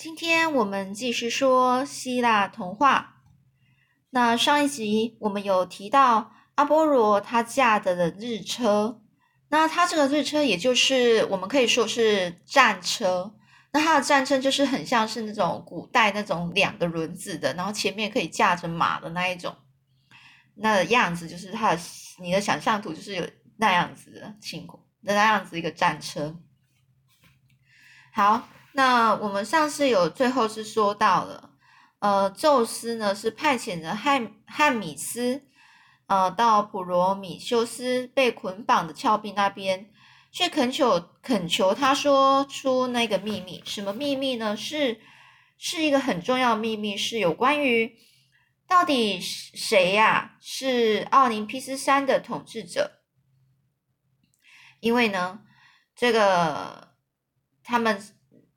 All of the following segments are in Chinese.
今天我们继续说希腊童话。那上一集我们有提到阿波罗他驾的日车，那他这个日车也就是我们可以说是战车。那它的战车就是很像是那种古代那种两个轮子的，然后前面可以驾着马的那一种，那样子就是它的你的想象图就是有那样子的情况，的那样子一个战车。好，那我们上次有最后是说到了，呃，宙斯呢是派遣着汉汉米斯，呃，到普罗米修斯被捆绑的峭壁那边。去恳求恳求他说出那个秘密，什么秘密呢？是是一个很重要的秘密，是有关于到底谁呀是奥林匹斯山的统治者？因为呢，这个他们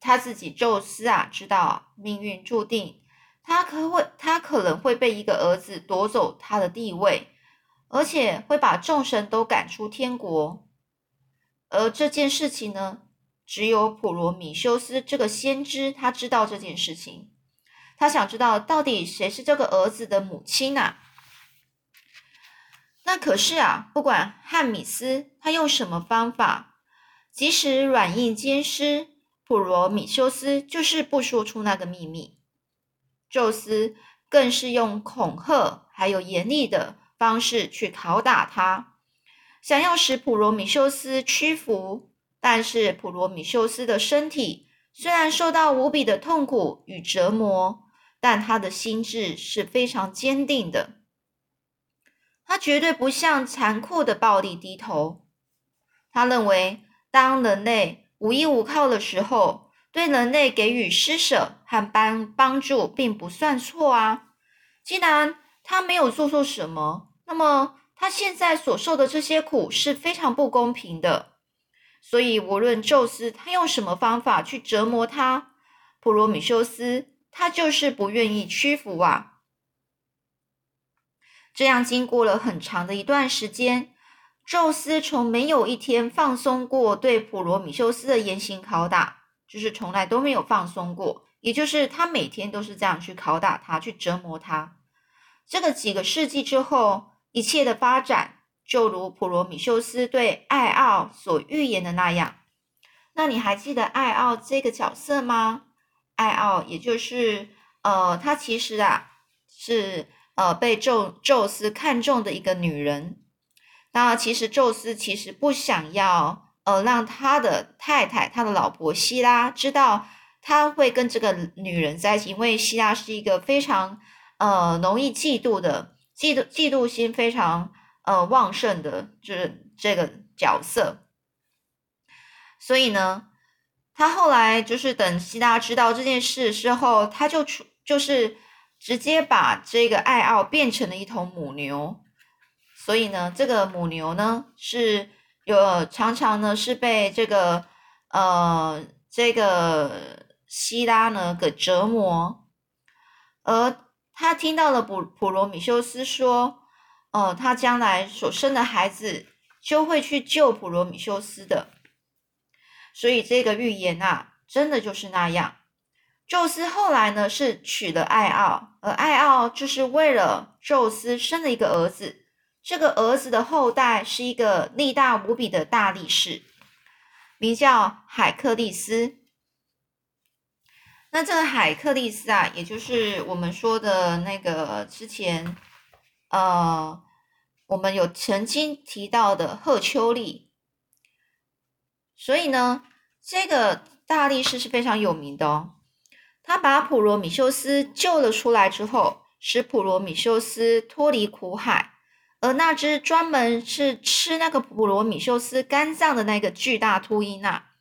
他自己宙斯啊知道命运注定，他可会他可能会被一个儿子夺走他的地位，而且会把众神都赶出天国。而这件事情呢，只有普罗米修斯这个先知他知道这件事情。他想知道到底谁是这个儿子的母亲啊？那可是啊，不管汉米斯他用什么方法，即使软硬兼施，普罗米修斯就是不说出那个秘密。宙斯更是用恐吓还有严厉的方式去拷打他。想要使普罗米修斯屈服，但是普罗米修斯的身体虽然受到无比的痛苦与折磨，但他的心智是非常坚定的。他绝对不向残酷的暴力低头。他认为，当人类无依无靠的时候，对人类给予施舍和帮帮助，并不算错啊。既然他没有做错什么，那么。他现在所受的这些苦是非常不公平的，所以无论宙斯他用什么方法去折磨他，普罗米修斯他就是不愿意屈服啊。这样经过了很长的一段时间，宙斯从没有一天放松过对普罗米修斯的严刑拷打，就是从来都没有放松过，也就是他每天都是这样去拷打他，去折磨他。这个几个世纪之后。一切的发展就如普罗米修斯对艾奥所预言的那样。那你还记得艾奥这个角色吗？艾奥也就是呃，他其实啊是呃被宙宙斯看中的一个女人。那其实宙斯其实不想要呃让他的太太他的老婆希拉知道他会跟这个女人在一起，因为希拉是一个非常呃容易嫉妒的。嫉妒嫉妒心非常呃旺盛的，就是这个角色。所以呢，他后来就是等希拉知道这件事之后，他就出就是直接把这个艾奥变成了一头母牛。所以呢，这个母牛呢是有常常呢是被这个呃这个希拉呢给折磨，而。他听到了普普罗米修斯说：“哦，他将来所生的孩子就会去救普罗米修斯的。”所以这个预言啊，真的就是那样。宙斯后来呢是娶了艾奥，而艾奥就是为了宙斯生了一个儿子。这个儿子的后代是一个力大无比的大力士，名叫海克利斯。那这个海克利斯啊，也就是我们说的那个之前，呃，我们有曾经提到的赫丘利。所以呢，这个大力士是非常有名的哦。他把普罗米修斯救了出来之后，使普罗米修斯脱离苦海，而那只专门是吃那个普罗米修斯肝脏的那个巨大秃鹰啊，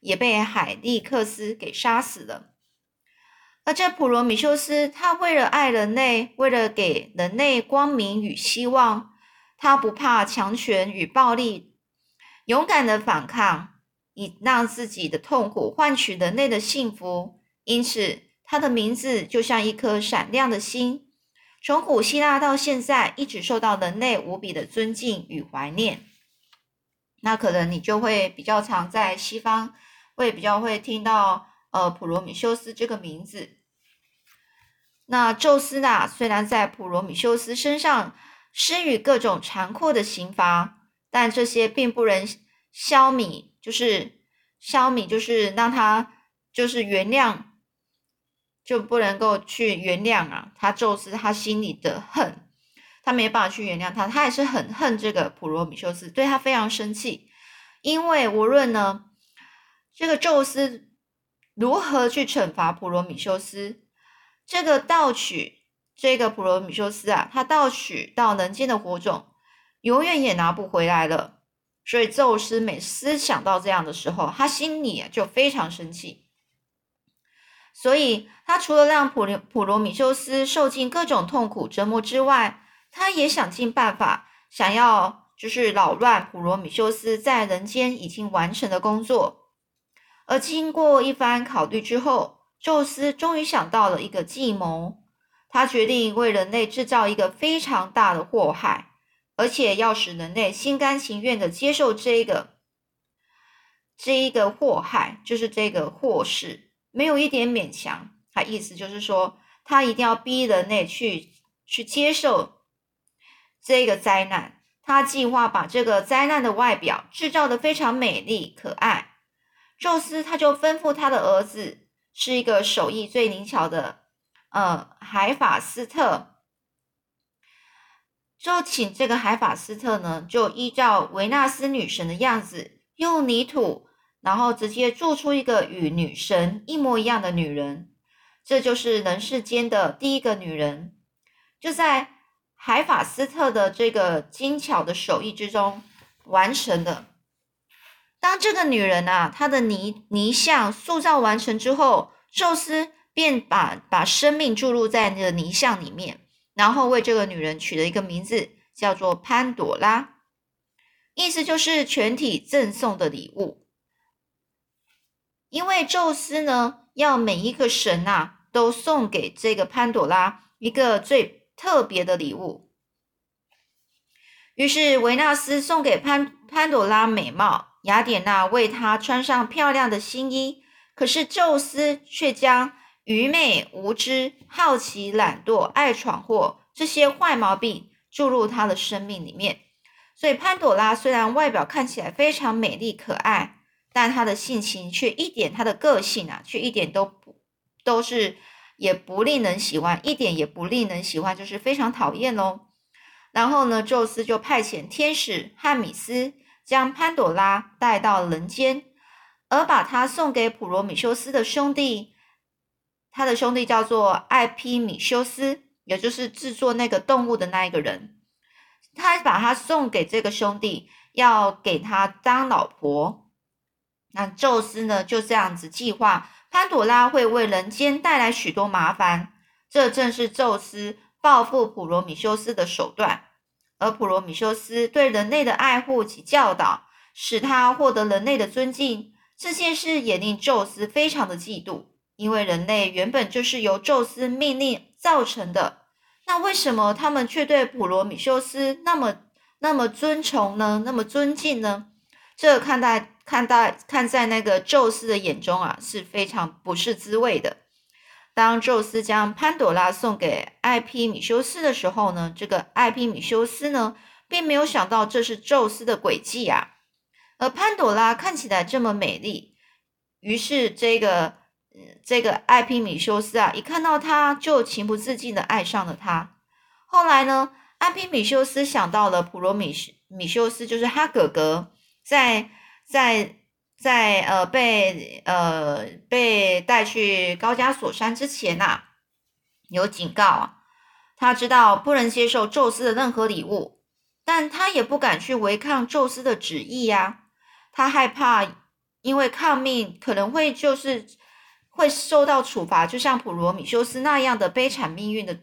也被海利克斯给杀死了。而这普罗米修斯，他为了爱人类，为了给人类光明与希望，他不怕强权与暴力，勇敢的反抗，以让自己的痛苦换取人类的幸福。因此，他的名字就像一颗闪亮的星，从古希腊到现在，一直受到人类无比的尊敬与怀念。那可能你就会比较常在西方，会比较会听到。呃普罗米修斯这个名字。那宙斯呢，虽然在普罗米修斯身上施予各种残酷的刑罚，但这些并不能消弭，就是消弭，就是让他就是原谅，就不能够去原谅啊，他宙斯他心里的恨。他没办法去原谅他，他也是很恨这个普罗米修斯，对他非常生气。因为无论呢，这个宙斯如何去惩罚普罗米修斯，这个盗取这个普罗米修斯啊，他盗取到人间的火种，永远也拿不回来了。所以宙斯每思想到这样的时候，他心里就非常生气。所以他除了让普罗普罗米修斯受尽各种痛苦折磨之外，他也想尽办法，想要就是扰乱普罗米修斯在人间已经完成的工作。而经过一番考虑之后，宙斯终于想到了一个计谋。他决定为人类制造一个非常大的祸害，而且要使人类心甘情愿的接受这个这一个祸害，就是这个祸事，没有一点勉强。他意思就是说，他一定要逼人类去去接受。这个灾难，他计划把这个灾难的外表制造的非常美丽可爱。宙斯他就吩咐他的儿子，是一个手艺最灵巧的，呃，海法斯特，就请这个海法斯特呢，就依照维纳斯女神的样子，用泥土，然后直接做出一个与女神一模一样的女人，这就是人世间的第一个女人，就在。海法斯特的这个精巧的手艺之中完成的。当这个女人啊，她的泥泥像塑造完成之后，宙斯便把把生命注入在那个泥像里面，然后为这个女人取了一个名字，叫做潘朵拉，意思就是全体赠送的礼物。因为宙斯呢，要每一个神呐，都送给这个潘朵拉一个最。特别的礼物，于是维纳斯送给潘潘朵拉美貌，雅典娜为她穿上漂亮的新衣。可是宙斯却将愚昧、无知、好奇、懒惰、爱闯祸这些坏毛病注入她的生命里面。所以潘朵拉虽然外表看起来非常美丽可爱，但他的性情却一点，他的个性啊，却一点都不都是。也不令人喜欢，一点也不令人喜欢，就是非常讨厌喽。然后呢，宙斯就派遣天使汉米斯将潘朵拉带到人间，而把他送给普罗米修斯的兄弟，他的兄弟叫做艾皮米修斯，也就是制作那个动物的那一个人。他把他送给这个兄弟，要给他当老婆。那宙斯呢，就这样子计划。潘朵拉会为人间带来许多麻烦，这正是宙斯报复普罗米修斯的手段。而普罗米修斯对人类的爱护及教导，使他获得人类的尊敬。这件事也令宙斯非常的嫉妒，因为人类原本就是由宙斯命令造成的。那为什么他们却对普罗米修斯那么那么尊崇呢？那么尊敬呢？这看待。看到看在那个宙斯的眼中啊，是非常不是滋味的。当宙斯将潘朵拉送给艾皮米修斯的时候呢，这个艾皮米修斯呢，并没有想到这是宙斯的诡计啊。而潘朵拉看起来这么美丽，于是这个这个艾皮米修斯啊，一看到她就情不自禁的爱上了她。后来呢，艾皮米修斯想到了普罗米米修斯，就是他哥哥在。在在呃被呃被带去高加索山之前呐，有警告啊，他知道不能接受宙斯的任何礼物，但他也不敢去违抗宙斯的旨意呀。他害怕因为抗命可能会就是会受到处罚，就像普罗米修斯那样的悲惨命运的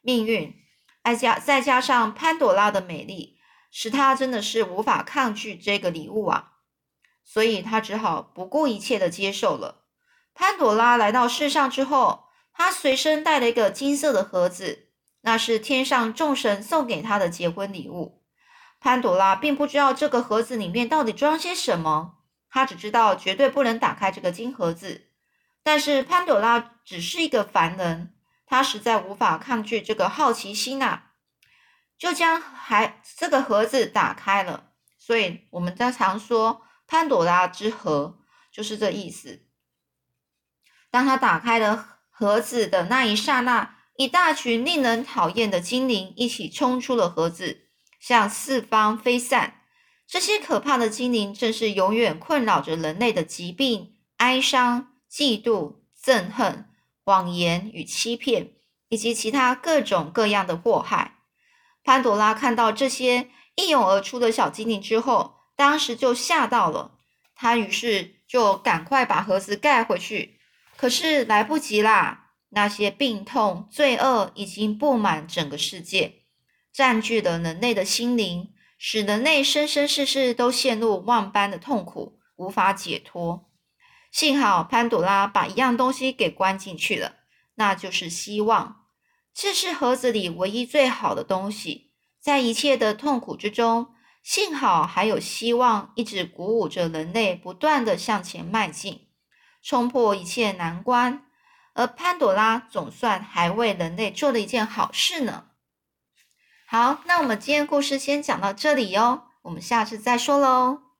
命运。再加再加上潘朵拉的美丽，使他真的是无法抗拒这个礼物啊。所以他只好不顾一切的接受了。潘朵拉来到世上之后，他随身带了一个金色的盒子，那是天上众神送给他的结婚礼物。潘朵拉并不知道这个盒子里面到底装些什么，他只知道绝对不能打开这个金盒子。但是潘朵拉只是一个凡人，她实在无法抗拒这个好奇心呐，就将还这个盒子打开了。所以我们在常说潘朵拉之盒，就是这意思。当他打开了盒子的那一刹那，一大群令人讨厌的精灵一起冲出了盒子，向四方飞散。这些可怕的精灵正是永远困扰着人类的疾病、哀伤、嫉妒、憎恨、谎言与欺骗，以及其他各种各样的祸害。潘朵拉看到这些一涌而出的小精灵之后，当时就吓到了。他于是就赶快把盒子盖回去，可是来不及啦！那些病痛、罪恶已经布满整个世界，占据了人类的心灵。使人类生生世世都陷入万般的痛苦，无法解脱。幸好潘朵拉把一样东西给关进去了，那就是希望。这是盒子里唯一最好的东西。在一切的痛苦之中，幸好还有希望，一直鼓舞着人类不断的向前迈进，冲破一切难关。而潘朵拉总算还为人类做了一件好事呢。好，那我们今天故事先讲到这里哟，我们下次再说喽。